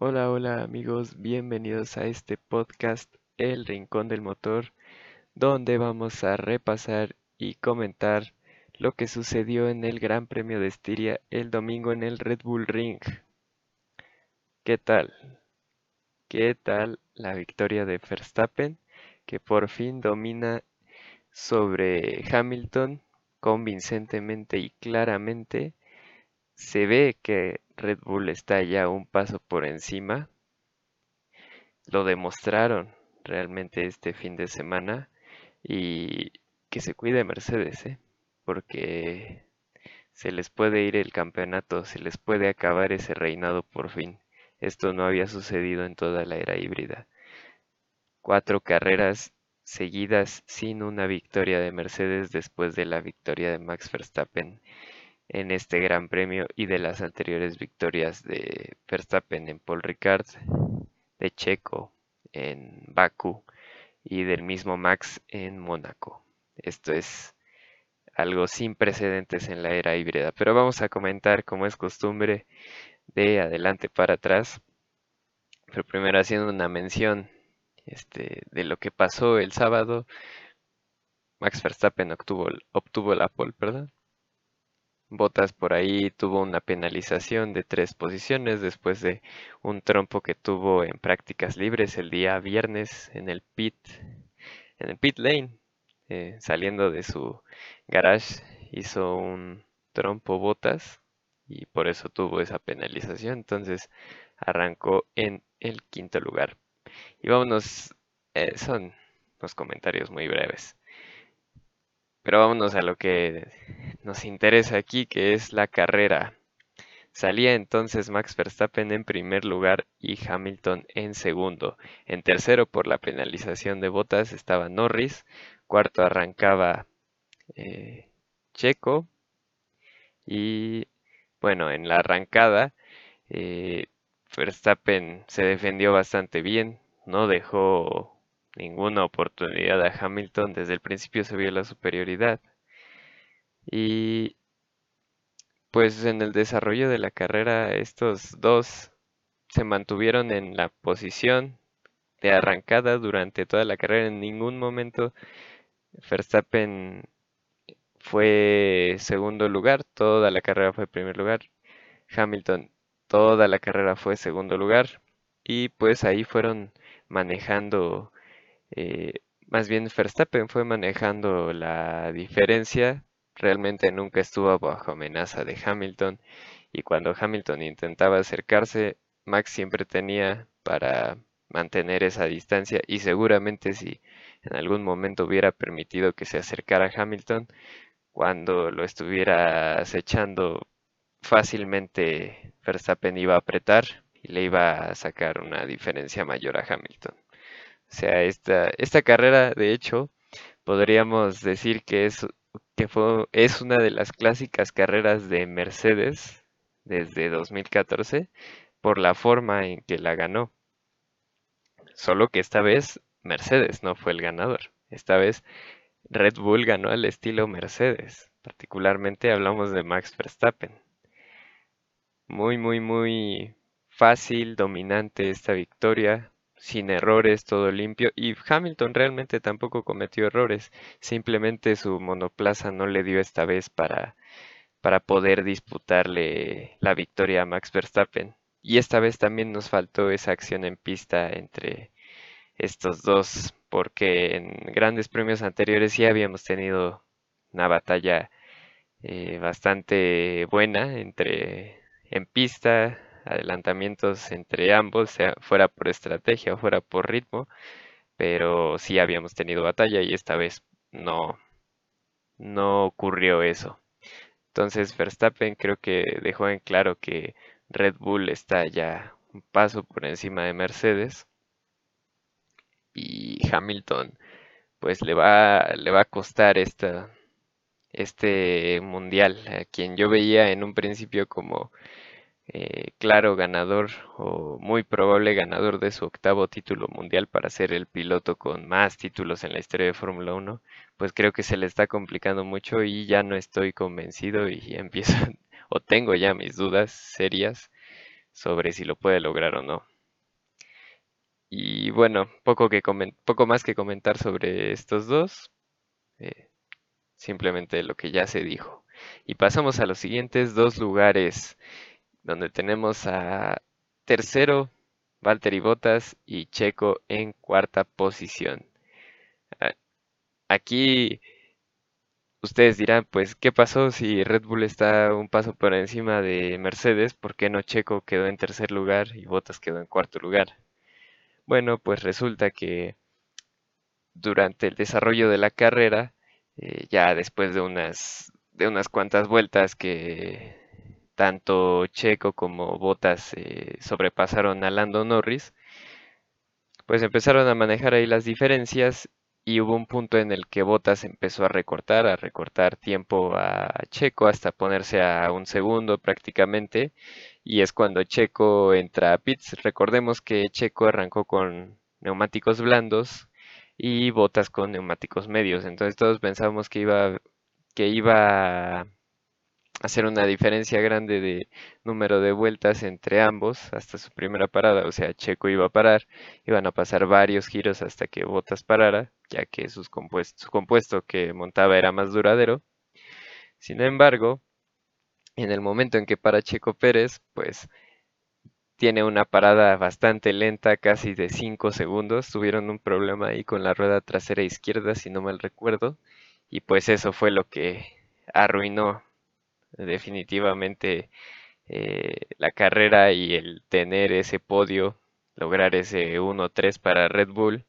Hola, hola amigos, bienvenidos a este podcast El Rincón del Motor, donde vamos a repasar y comentar lo que sucedió en el Gran Premio de Estiria el domingo en el Red Bull Ring. ¿Qué tal? ¿Qué tal la victoria de Verstappen, que por fin domina sobre Hamilton convincentemente y claramente? Se ve que Red Bull está ya un paso por encima. Lo demostraron realmente este fin de semana y que se cuide Mercedes, ¿eh? porque se les puede ir el campeonato, se les puede acabar ese reinado por fin. Esto no había sucedido en toda la era híbrida. Cuatro carreras seguidas sin una victoria de Mercedes después de la victoria de Max Verstappen en este Gran Premio y de las anteriores victorias de Verstappen en Paul Ricard, de Checo en Baku y del mismo Max en Mónaco. Esto es algo sin precedentes en la era híbrida, pero vamos a comentar como es costumbre de adelante para atrás, pero primero haciendo una mención este, de lo que pasó el sábado. Max Verstappen obtuvo, obtuvo la pole. Botas por ahí tuvo una penalización de tres posiciones después de un trompo que tuvo en prácticas libres el día viernes en el pit, en el pit lane, eh, saliendo de su garage, hizo un trompo botas y por eso tuvo esa penalización. Entonces arrancó en el quinto lugar. Y vámonos, eh, son unos comentarios muy breves. Pero vámonos a lo que nos interesa aquí, que es la carrera. Salía entonces Max Verstappen en primer lugar y Hamilton en segundo. En tercero por la penalización de botas estaba Norris. Cuarto arrancaba eh, Checo. Y bueno, en la arrancada eh, Verstappen se defendió bastante bien. No dejó ninguna oportunidad a Hamilton. Desde el principio se vio la superioridad. Y pues en el desarrollo de la carrera estos dos se mantuvieron en la posición de arrancada durante toda la carrera. En ningún momento Verstappen fue segundo lugar, toda la carrera fue primer lugar. Hamilton, toda la carrera fue segundo lugar. Y pues ahí fueron manejando eh, más bien Verstappen fue manejando la diferencia, realmente nunca estuvo bajo amenaza de Hamilton y cuando Hamilton intentaba acercarse, Max siempre tenía para mantener esa distancia y seguramente si en algún momento hubiera permitido que se acercara a Hamilton, cuando lo estuviera acechando fácilmente Verstappen iba a apretar y le iba a sacar una diferencia mayor a Hamilton. O sea, esta, esta carrera, de hecho, podríamos decir que es, que fue, es una de las clásicas carreras de Mercedes desde 2014 por la forma en que la ganó. Solo que esta vez Mercedes no fue el ganador. Esta vez Red Bull ganó al estilo Mercedes. Particularmente hablamos de Max Verstappen. Muy, muy, muy fácil, dominante esta victoria sin errores, todo limpio. Y Hamilton realmente tampoco cometió errores. Simplemente su monoplaza no le dio esta vez para, para poder disputarle la victoria a Max Verstappen. Y esta vez también nos faltó esa acción en pista entre estos dos, porque en grandes premios anteriores sí habíamos tenido una batalla eh, bastante buena entre en pista adelantamientos entre ambos, sea fuera por estrategia o fuera por ritmo, pero sí habíamos tenido batalla y esta vez no, no ocurrió eso. Entonces Verstappen creo que dejó en claro que Red Bull está ya un paso por encima de Mercedes y Hamilton pues le va, le va a costar esta, este mundial, a quien yo veía en un principio como eh, claro ganador o muy probable ganador de su octavo título mundial para ser el piloto con más títulos en la historia de Fórmula 1, pues creo que se le está complicando mucho y ya no estoy convencido y empiezo o tengo ya mis dudas serias sobre si lo puede lograr o no. Y bueno, poco, más que comentar sobre estos dos. Eh, simplemente lo que ya se dijo. Y pasamos a los siguientes dos lugares, donde tenemos a tercero Valtteri Bottas y Checo en cuarta posición. Aquí ustedes dirán, pues, ¿qué pasó si Red Bull está un paso por encima de Mercedes? ¿Por qué no Checo quedó en tercer lugar y Bottas quedó en cuarto lugar? Bueno, pues resulta que durante el desarrollo de la carrera, eh, ya después de unas, de unas cuantas vueltas que tanto Checo como Bottas eh, sobrepasaron a Lando Norris, pues empezaron a manejar ahí las diferencias y hubo un punto en el que Bottas empezó a recortar, a recortar tiempo a Checo hasta ponerse a un segundo prácticamente y es cuando Checo entra a pits. Recordemos que Checo arrancó con neumáticos blandos y Bottas con neumáticos medios, entonces todos pensábamos que iba que iba hacer una diferencia grande de número de vueltas entre ambos hasta su primera parada, o sea, Checo iba a parar, iban a pasar varios giros hasta que Bottas parara ya que su compuesto que montaba era más duradero. Sin embargo, en el momento en que para Checo Pérez, pues tiene una parada bastante lenta, casi de 5 segundos. Tuvieron un problema ahí con la rueda trasera izquierda, si no mal recuerdo. Y pues eso fue lo que arruinó definitivamente eh, la carrera y el tener ese podio, lograr ese 1-3 para Red Bull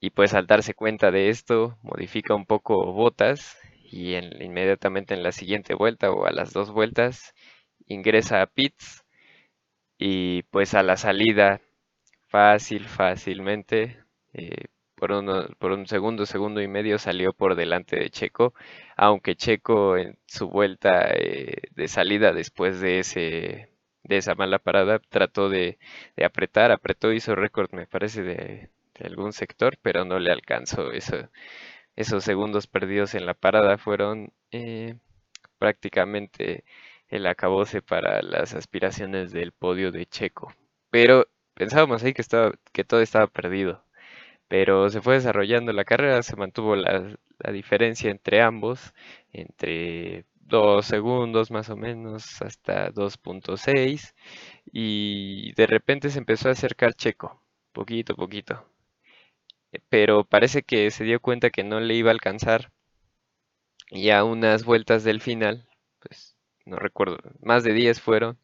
y pues al darse cuenta de esto modifica un poco botas y inmediatamente en la siguiente vuelta o a las dos vueltas ingresa a pits y pues a la salida fácil, fácilmente eh, por, por un segundo, segundo y medio salió por delante de Checo, aunque Checo en su vuelta eh, de salida después de ese de esa mala parada trató de, de apretar, apretó, hizo récord me parece de algún sector, pero no le alcanzó. Eso, esos segundos perdidos en la parada fueron eh, prácticamente el acabose para las aspiraciones del podio de Checo. Pero pensábamos ahí que, estaba, que todo estaba perdido. Pero se fue desarrollando la carrera, se mantuvo la, diferencia entre ambos, entre 2 segundos más o menos hasta 2.6 y de repente se empezó a acercar Checo, poquito a poquito. Pero parece que se dio cuenta que no le iba a alcanzar y a unas vueltas del final, pues no recuerdo, más de 10 fueron,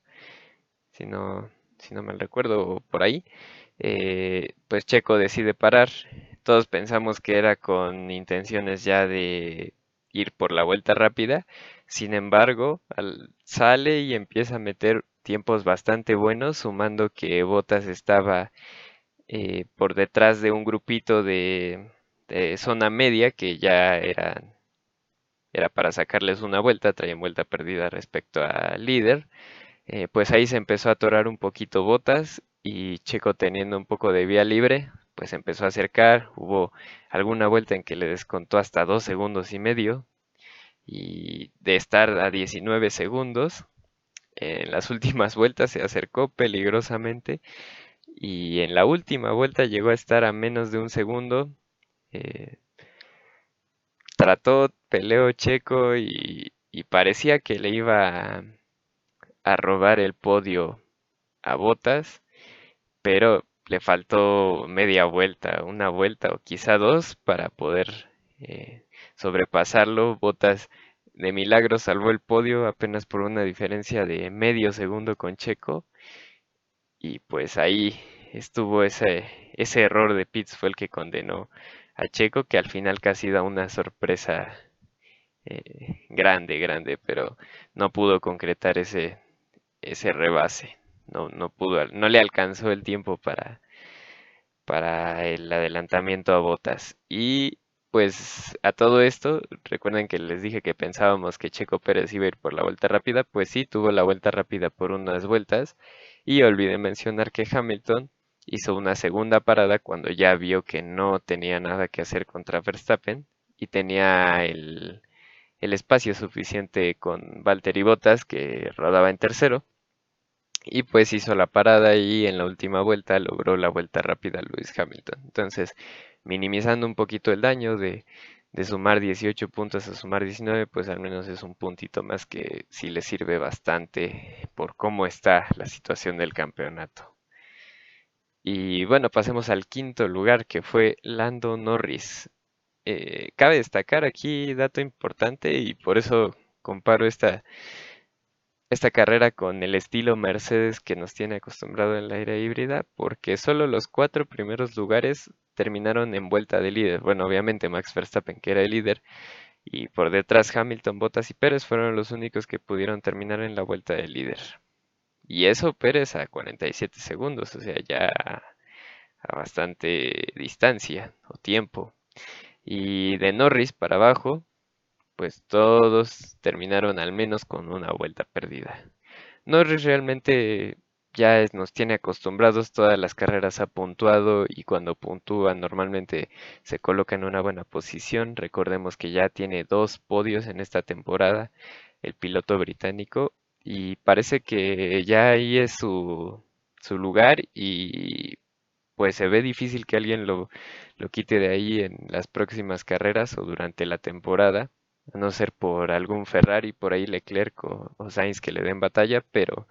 si no, si no me recuerdo por ahí, eh, pues Checo decide parar. Todos pensamos que era con intenciones ya de ir por la vuelta rápida, sin embargo, sale y empieza a meter tiempos bastante buenos, sumando que Bottas estaba eh, por detrás de un grupito de, zona media que ya era, era para sacarles una vuelta, traían vuelta perdida respecto al líder. Eh, pues ahí se empezó a atorar un poquito botas y Checo teniendo un poco de vía libre, pues empezó a acercar, hubo alguna vuelta en que le descontó hasta dos segundos y medio y de estar a 19 segundos, en las últimas vueltas se acercó peligrosamente y en la última vuelta llegó a estar a menos de un segundo. Eh, trató, peleó Checo y, parecía que le iba a, robar el podio a Botas, pero le faltó media vuelta, una vuelta o quizá dos para poder eh, sobrepasarlo. Botas de milagro salvó el podio apenas por una diferencia de medio segundo con Checo y pues ahí estuvo ese, ese error de Pitts fue el que condenó a Checo, que al final casi da una sorpresa eh, grande, grande, pero no pudo concretar ese, ese rebase. No, no pudo, no le alcanzó el tiempo para, para el adelantamiento a botas. Y pues a todo esto, recuerden que les dije que pensábamos que Checo Pérez iba a ir por la vuelta rápida, pues sí, tuvo la vuelta rápida por unas vueltas y olvidé mencionar que Hamilton hizo una segunda parada cuando ya vio que no tenía nada que hacer contra Verstappen y tenía el, espacio suficiente con Valtteri Bottas que rodaba en tercero y pues hizo la parada y en la última vuelta logró la vuelta rápida Lewis Hamilton. Entonces, minimizando un poquito el daño de, de sumar 18 puntos a sumar 19, pues al menos es un puntito más que sí le sirve bastante por cómo está la situación del campeonato. Y bueno, pasemos al quinto lugar que fue Lando Norris. Eh, cabe destacar aquí dato importante y por eso comparo esta, esta carrera con el estilo Mercedes que nos tiene acostumbrado en la era híbrida, porque solo los cuatro primeros lugares terminaron en vuelta de líder. Bueno, obviamente Max Verstappen, que era el líder, y por detrás Hamilton, Bottas y Pérez fueron los únicos que pudieron terminar en la vuelta de líder. Y eso Pérez a 47 segundos, o sea, ya a bastante distancia o tiempo. Y de Norris para abajo, pues todos terminaron al menos con una vuelta perdida. Norris realmente ya nos tiene acostumbrados, todas las carreras ha puntuado y cuando puntúa normalmente se coloca en una buena posición. Recordemos que ya tiene dos podios en esta temporada, el piloto británico, y parece que ya ahí es su, su lugar y pues se ve difícil que alguien lo, lo quite de ahí en las próximas carreras o durante la temporada a no ser por algún Ferrari, por ahí Leclerc o, Sainz que le den batalla, pero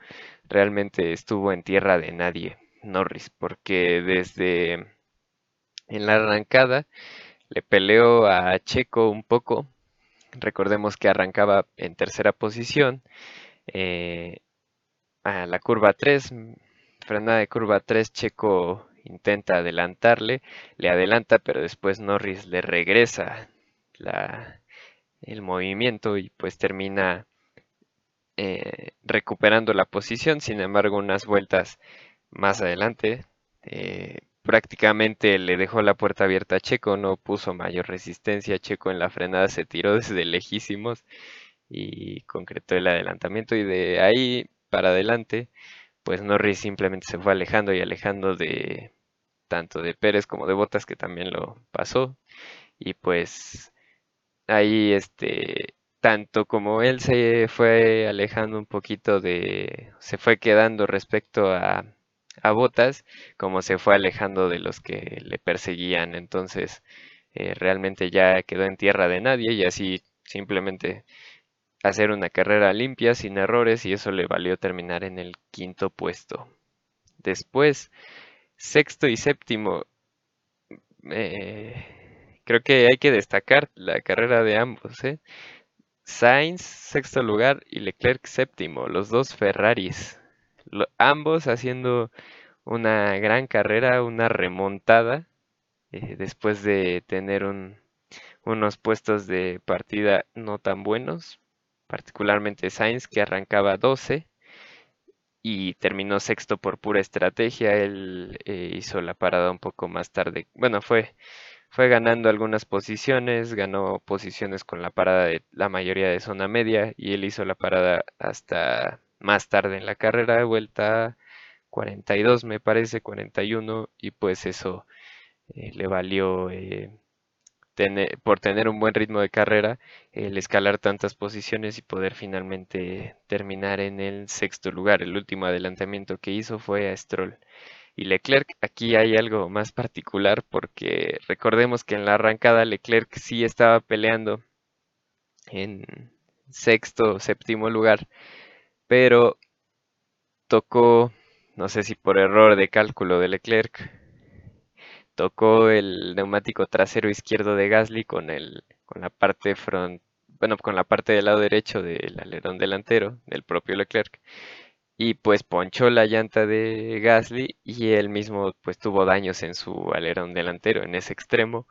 realmente estuvo en tierra de nadie Norris, porque desde en la arrancada le peleó a Checo un poco, recordemos que arrancaba en tercera posición, eh, a la curva 3, frenada de curva 3, Checo intenta adelantarle, le adelanta, pero después Norris le regresa la, el movimiento y pues termina eh, recuperando la posición. Sin embargo, unas vueltas más adelante, eh, prácticamente le dejó la puerta abierta a Checo, no puso mayor resistencia. Checo en la frenada se tiró desde lejísimos y concretó el adelantamiento y de ahí para adelante, pues Norris simplemente se fue alejando y alejando de tanto de Pérez como de Botas que también lo pasó y pues ahí este tanto como él se fue alejando un poquito de se fue quedando respecto a a Botas como se fue alejando de los que le perseguían entonces eh, realmente ya quedó en tierra de nadie y así simplemente hacer una carrera limpia sin errores y eso le valió terminar en el quinto puesto. Después sexto y séptimo eh, Creo que hay que destacar la carrera de ambos, ¿eh? Sainz sexto lugar y Leclerc séptimo, los dos Ferraris, ambos haciendo una gran carrera, una remontada, eh, después de tener unos puestos de partida no tan buenos, particularmente Sainz que arrancaba 12 y terminó sexto por pura estrategia, él eh, hizo la parada un poco más tarde, bueno, fue fue ganando algunas posiciones, ganó posiciones con la parada de la mayoría de zona media y él hizo la parada hasta más tarde en la carrera, de vuelta 42 me parece, 41 y pues eso eh, le valió eh, por tener un buen ritmo de carrera el escalar tantas posiciones y poder finalmente terminar en el sexto lugar. El último adelantamiento que hizo fue a Stroll. Y Leclerc, aquí hay algo más particular porque recordemos que en la arrancada Leclerc sí estaba peleando en sexto o séptimo lugar, pero tocó, no sé si por error de cálculo de Leclerc, tocó el neumático trasero izquierdo de Gasly con el con la parte front, bueno, con la parte del lado derecho del alerón delantero del propio Leclerc y pues ponchó la llanta de Gasly y él mismo pues tuvo daños en su alerón delantero en ese extremo.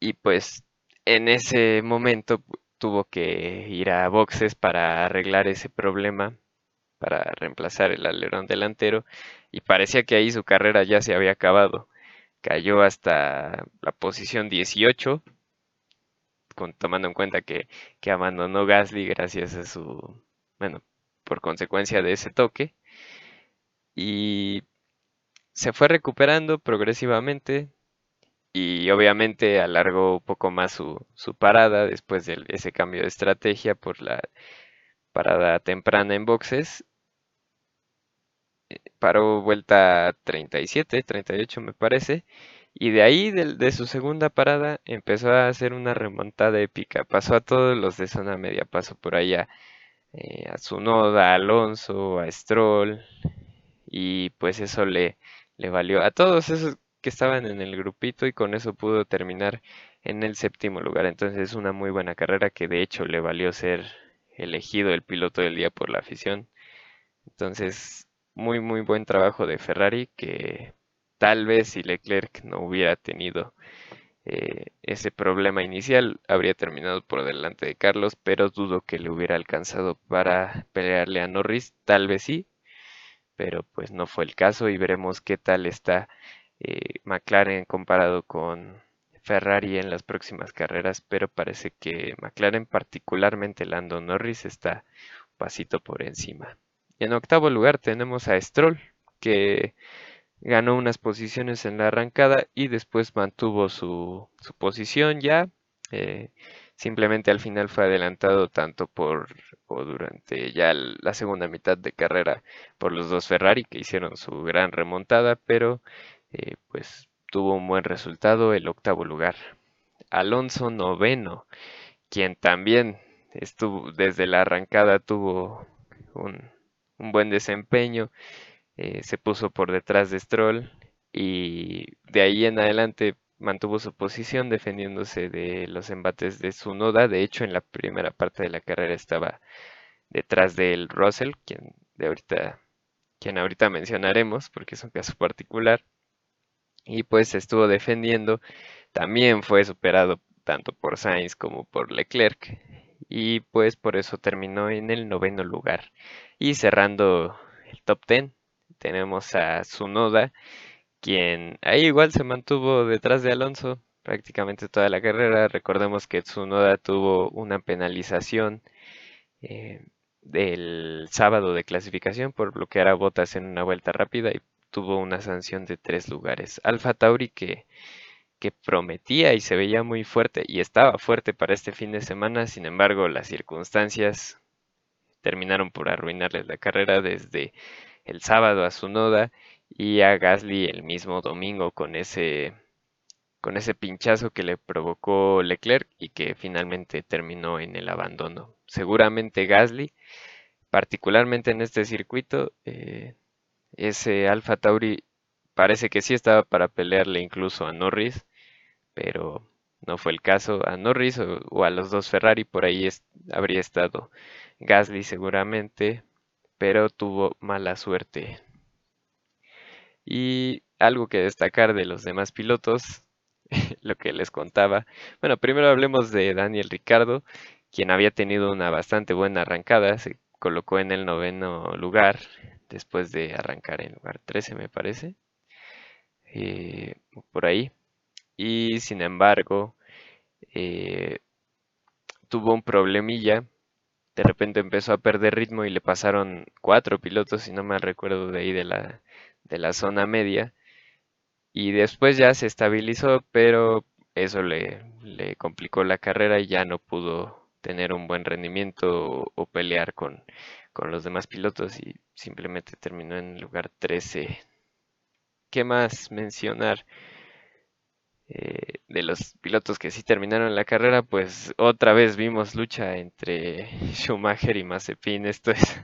Y pues en ese momento tuvo que ir a boxes para arreglar ese problema para reemplazar el alerón delantero y parecía que ahí su carrera ya se había acabado. Cayó hasta la posición 18 con, tomando en cuenta que, que abandonó Gasly gracias a su bueno por consecuencia de ese toque. Y se fue recuperando progresivamente y obviamente alargó un poco más su, su parada después de ese cambio de estrategia por la parada temprana en boxes. paró vuelta 37, 38 me parece, y de ahí, de, su segunda parada, empezó a hacer una remontada épica. Pasó a todos los de zona media, pasó por allá eh, a Zunoda, a Alonso, a Stroll, y pues eso le, le valió a todos esos que estaban en el grupito y con eso pudo terminar en el séptimo lugar. Entonces es una muy buena carrera que de hecho le valió ser elegido el piloto del día por la afición. Entonces, muy muy buen trabajo de Ferrari que tal vez si Leclerc no hubiera tenido eh, ese problema inicial habría terminado por delante de Carlos, pero dudo que le hubiera alcanzado para pelearle a Norris, tal vez sí, pero pues no fue el caso y veremos qué tal está eh, McLaren comparado con Ferrari en las próximas carreras, pero parece que McLaren, particularmente Lando Norris, está un pasito por encima. En octavo lugar tenemos a Stroll, que ganó unas posiciones en la arrancada y después mantuvo su, posición ya. Eh, simplemente al final fue adelantado tanto por o durante ya la segunda mitad de carrera por los dos Ferrari que hicieron su gran remontada, pero eh, pues tuvo un buen resultado, el octavo lugar. Alonso noveno, quien también estuvo desde la arrancada tuvo un, buen desempeño, eh, se puso por detrás de Stroll y de ahí en adelante mantuvo su posición defendiéndose de los embates de su noda. De hecho, en la primera parte de la carrera estaba detrás del Russell, quien de ahorita, quien ahorita mencionaremos porque es un caso particular y pues se estuvo defendiendo. También fue superado tanto por Sainz como por Leclerc y pues por eso terminó en el noveno lugar. Y cerrando el top 10 tenemos a Tsunoda, quien ahí igual se mantuvo detrás de Alonso prácticamente toda la carrera. Recordemos que Tsunoda tuvo una penalización eh, del sábado de clasificación por bloquear a botas en una vuelta rápida y tuvo una sanción de tres lugares. Alfa Tauri que, que prometía y se veía muy fuerte y estaba fuerte para este fin de semana, sin embargo las circunstancias terminaron por arruinarles la carrera desde el sábado a su noda y a Gasly el mismo domingo con ese con ese pinchazo que le provocó Leclerc y que finalmente terminó en el abandono. Seguramente Gasly, particularmente en este circuito, eh, ese Alfa Tauri parece que sí estaba para pelearle incluso a Norris, pero no fue el caso a Norris o, a los dos Ferrari, por ahí habría estado Gasly seguramente, pero tuvo mala suerte. Y algo que destacar de los demás pilotos, lo que les contaba. Bueno, primero hablemos de Daniel Ricardo, quien había tenido una bastante buena arrancada, se colocó en el noveno lugar después de arrancar en lugar 13 me parece, eh, por ahí. Y sin embargo, eh, tuvo un problemilla, de repente empezó a perder ritmo y le pasaron cuatro pilotos, si no me recuerdo de ahí de la, de la zona media. Y después ya se estabilizó, pero eso le, le complicó la carrera y ya no pudo tener un buen rendimiento o pelear con, con los demás pilotos y simplemente terminó en el lugar 13. ¿Qué más mencionar? Eh, de los pilotos que sí terminaron la carrera, pues otra vez vimos lucha entre Schumacher y Mazepin. Esto es,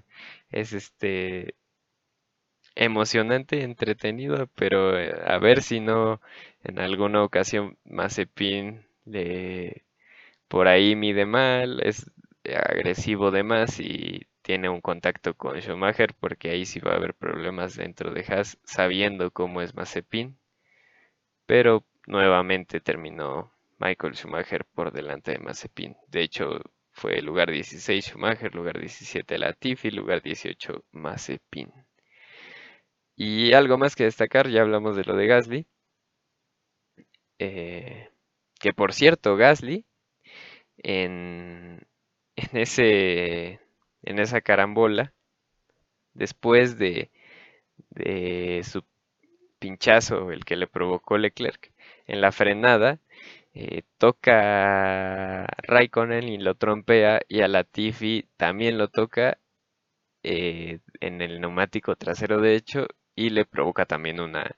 es este emocionante, entretenido, pero eh, a ver si no en alguna ocasión Mazepin le por ahí mide mal, es agresivo de más y tiene un contacto con Schumacher porque ahí sí va a haber problemas dentro de Haas sabiendo cómo es Mazepin. Pero nuevamente terminó Michael Schumacher por delante de Mazepin. De hecho, fue lugar 16 Schumacher, lugar 17 Latifi, lugar 18 Mazepin. Y algo más que destacar, ya hablamos de lo de Gasly. Eh, que por cierto, Gasly en, esa carambola, después de, su pinchazo, el que le provocó Leclerc, en la frenada, eh, toca Raikkonen y lo trompea, y a Latifi también lo toca eh, en el neumático trasero derecho y le provoca también una,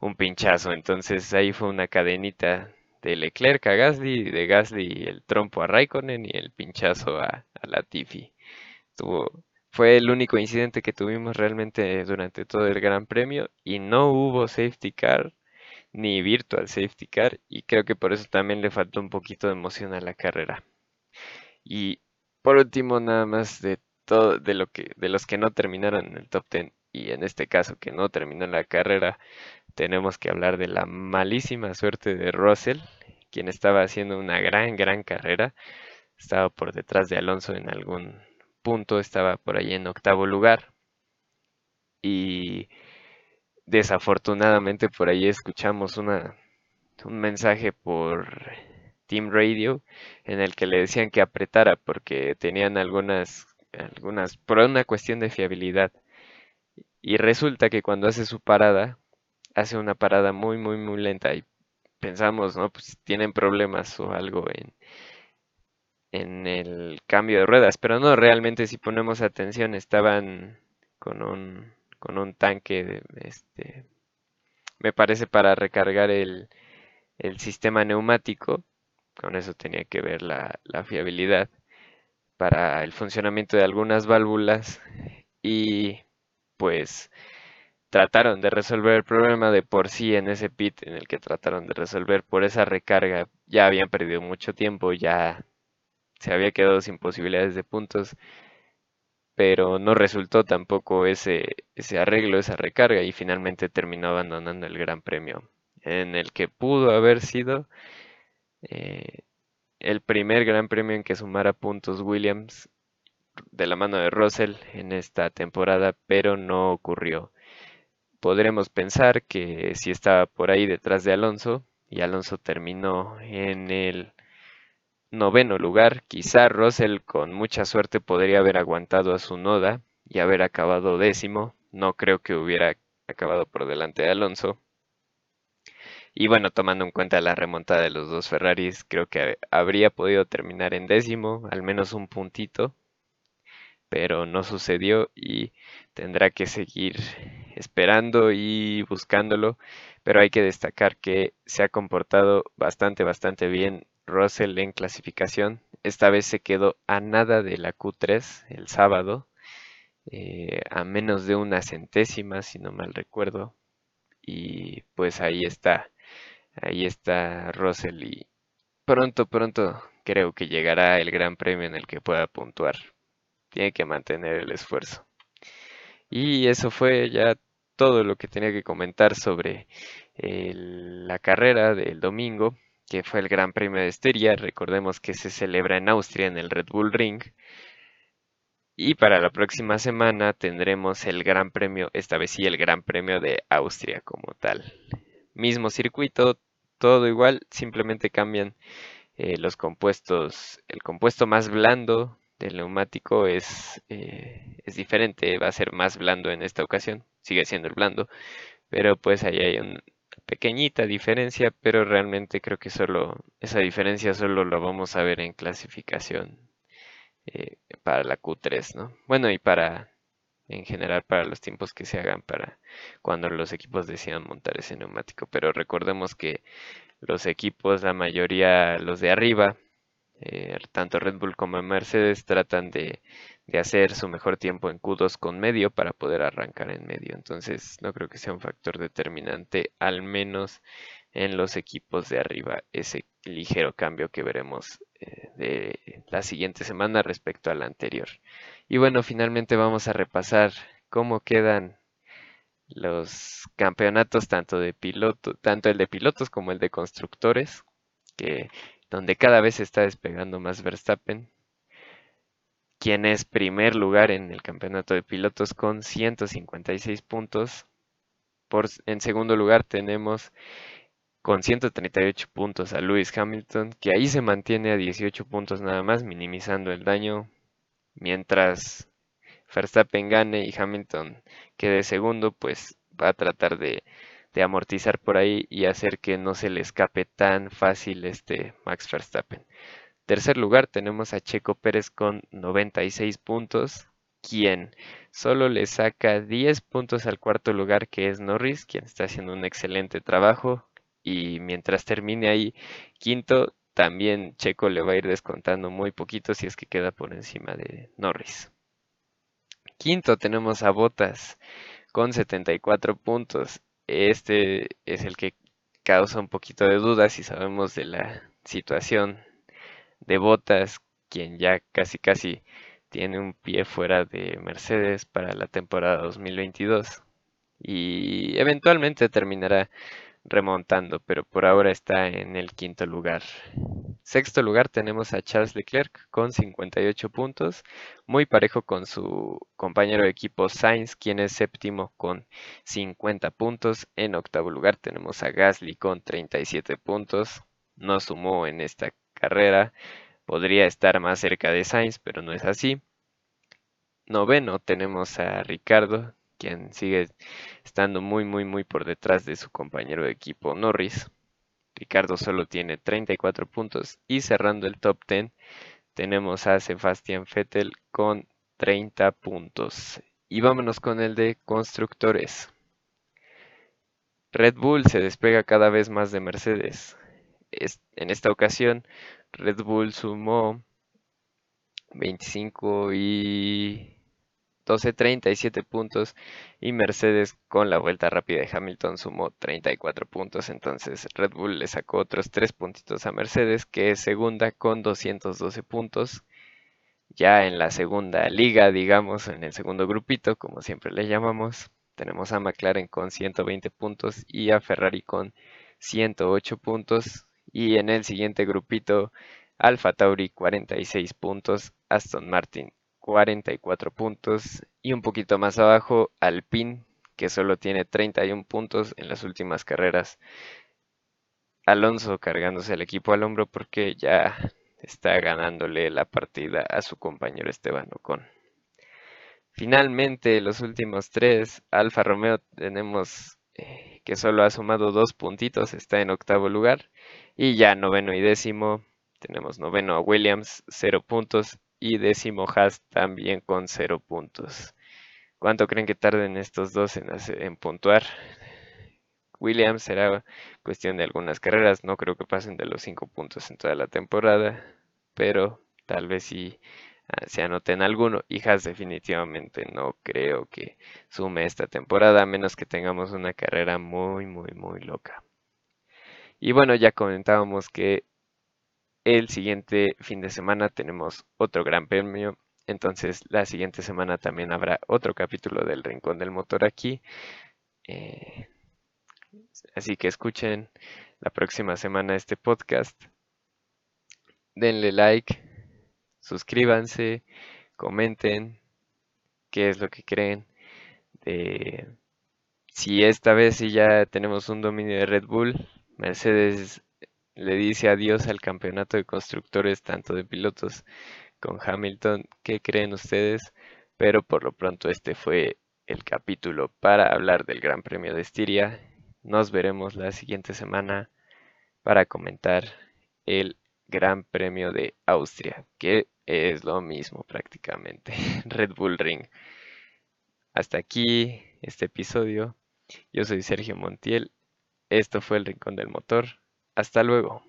un pinchazo. Entonces ahí fue una cadenita de Leclerc a Gasly, de Gasly el trompo a Raikkonen y el pinchazo a, a Latifi. fue el único incidente que tuvimos realmente durante todo el Gran Premio y no hubo safety car ni virtual safety car y creo que por eso también le faltó un poquito de emoción a la carrera. Y por último, nada más de todo de lo que de los que no terminaron en el top 10 y en este caso que no terminó la carrera, tenemos que hablar de la malísima suerte de Russell, quien estaba haciendo una gran gran carrera. Estaba por detrás de Alonso en algún punto, estaba por ahí en octavo lugar. Y desafortunadamente por ahí escuchamos una, un mensaje por Team Radio en el que le decían que apretara porque tenían algunas, algunas, por una cuestión de fiabilidad. Y resulta que cuando hace su parada, hace una parada muy, muy, muy lenta y pensamos, ¿no? Pues tienen problemas o algo en, en el cambio de ruedas, pero no, realmente si ponemos atención estaban con un, con un tanque, este, me parece para recargar el, el sistema neumático con eso tenía que ver la, fiabilidad para el funcionamiento de algunas válvulas y pues trataron de resolver el problema de por sí en ese pit en el que trataron de resolver por esa recarga ya habían perdido mucho tiempo ya se había quedado sin posibilidades de puntos pero no resultó tampoco ese, ese arreglo, esa recarga y finalmente terminó abandonando el Gran Premio en el que pudo haber sido eh, el primer gran premio en que sumara puntos Williams de la mano de Russell en esta temporada, pero no ocurrió. Podremos pensar que si estaba por ahí detrás de Alonso y Alonso terminó en el noveno lugar, quizá Russell con mucha suerte podría haber aguantado a su noda y haber acabado décimo. No creo que hubiera acabado por delante de Alonso, y bueno, tomando en cuenta la remontada de los dos Ferraris, creo que habría podido terminar en décimo, al menos un puntito, pero no sucedió y tendrá que seguir esperando y buscándolo. Pero hay que destacar que se ha comportado bastante, bastante bien Russell en clasificación. Esta vez se quedó a nada de la Q3 el sábado, eh, a menos de una centésima, si no mal recuerdo. Y pues ahí está Ahí está Russell y pronto, pronto creo que llegará el gran premio en el que pueda puntuar. Tiene que mantener el esfuerzo. Y eso fue ya todo lo que tenía que comentar sobre la carrera del domingo, que fue el Gran Premio de Esteria. Recordemos que se celebra en Austria en el Red Bull Ring. Y para la próxima semana tendremos el Gran Premio, esta vez sí el Gran Premio de Austria como tal mismo circuito, todo igual, simplemente cambian eh, los compuestos. El compuesto más blando del neumático es, eh, es diferente, va a ser más blando en esta ocasión, sigue siendo el blando, pero pues ahí hay una pequeñita diferencia, pero realmente creo que solo esa diferencia solo lo vamos a ver en clasificación eh, para la Q3, ¿no? Bueno, y para en general para los tiempos que se hagan para cuando los equipos decidan montar ese neumático. Pero recordemos que los equipos, la mayoría, los de arriba, eh, tanto Red Bull como Mercedes, tratan de, de, hacer su mejor tiempo en Q2 con medio para poder arrancar en medio. Entonces no creo que sea un factor determinante, al menos en los equipos de arriba, ese ligero cambio que veremos eh, de la siguiente semana respecto a la anterior. Y bueno, finalmente vamos a repasar cómo quedan los campeonatos tanto de piloto, tanto el de pilotos como el de constructores, que donde cada vez se está despegando más Verstappen, quien es primer lugar en el campeonato de pilotos con 156 puntos. Por, en segundo lugar tenemos con 138 puntos a Lewis Hamilton, que ahí se mantiene a 18 puntos nada más, minimizando el daño mientras Verstappen gane y Hamilton quede segundo, pues va a tratar de, amortizar por ahí y hacer que no se le escape tan fácil este Max Verstappen. Tercer lugar tenemos a Checo Pérez con 96 puntos. quien solo le saca 10 puntos al cuarto lugar que es Norris, quien está haciendo un excelente trabajo y mientras termine ahí quinto, también Checo le va a ir descontando muy poquito si es que queda por encima de Norris. Quinto tenemos a Bottas con 74 puntos. Este es el que causa un poquito de dudas si sabemos de la situación de Bottas, quien ya casi casi tiene un pie fuera de Mercedes para la temporada 2022 y eventualmente terminará remontando, pero por ahora está en el quinto lugar. Sexto lugar tenemos a Charles Leclerc con 58 puntos, muy parejo con su compañero de equipo Sainz, quien es séptimo con 50 puntos. En octavo lugar tenemos a Gasly con 37 puntos, no sumó en esta carrera, podría estar más cerca de Sainz, pero no es así. Noveno tenemos a Ricardo quien sigue estando muy, muy, muy por detrás de su compañero de equipo Norris. Ricardo solo tiene 34 puntos y cerrando el top 10 tenemos a Sebastian Vettel con 30 puntos. Y vámonos con el de constructores. Red Bull se despega cada vez más de Mercedes. En esta ocasión, Red Bull sumó 25 y 12.37 puntos y Mercedes con la vuelta rápida de Hamilton sumó 34 puntos, entonces Red Bull le sacó otros 3 puntitos a Mercedes que es segunda con 212 puntos. Ya en la segunda liga, digamos, en el segundo grupito, como siempre le llamamos, tenemos a McLaren con 120 puntos y a Ferrari con 108 puntos. Y en el siguiente grupito, Alfa Tauri 46 puntos, Aston Martin 44 puntos. Y un poquito más abajo, Alpine, que solo tiene 31 puntos en las últimas carreras. Alonso cargándose el equipo al hombro porque ya está ganándole la partida a su compañero Esteban Ocon. Finalmente, los últimos tres, Alfa Romeo tenemos eh, que solo ha sumado dos puntitos, está en octavo lugar. Y ya noveno y décimo, tenemos noveno a Williams, cero puntos y décimo Haas también con 0 puntos. ¿Cuánto creen que tarden estos dos en, puntuar? Williams será cuestión de algunas carreras, no creo que pasen de los 5 puntos en toda la temporada, pero tal vez ah, se anoten alguno. Haas definitivamente no creo que sume esta temporada, a menos que tengamos una carrera muy, muy, muy loca. Y bueno, ya comentábamos que el siguiente fin de semana tenemos otro gran premio. Entonces la siguiente semana también habrá otro capítulo del Rincón del Motor aquí. Eh, así que escuchen la próxima semana este podcast. Denle like, suscríbanse, comenten qué es lo que creen de si esta vez ya tenemos un dominio de Red Bull, Mercedes le dice adiós al campeonato de constructores, tanto de pilotos con Hamilton. ¿Qué creen ustedes? Pero por lo pronto este fue el capítulo para hablar del Gran Premio de Estiria. Nos veremos la siguiente semana para comentar el Gran Premio de Austria, es lo mismo prácticamente, Red Bull Ring. Hasta aquí este episodio. Yo soy Sergio Montiel. Esto fue el Rincón del Motor. Hasta luego.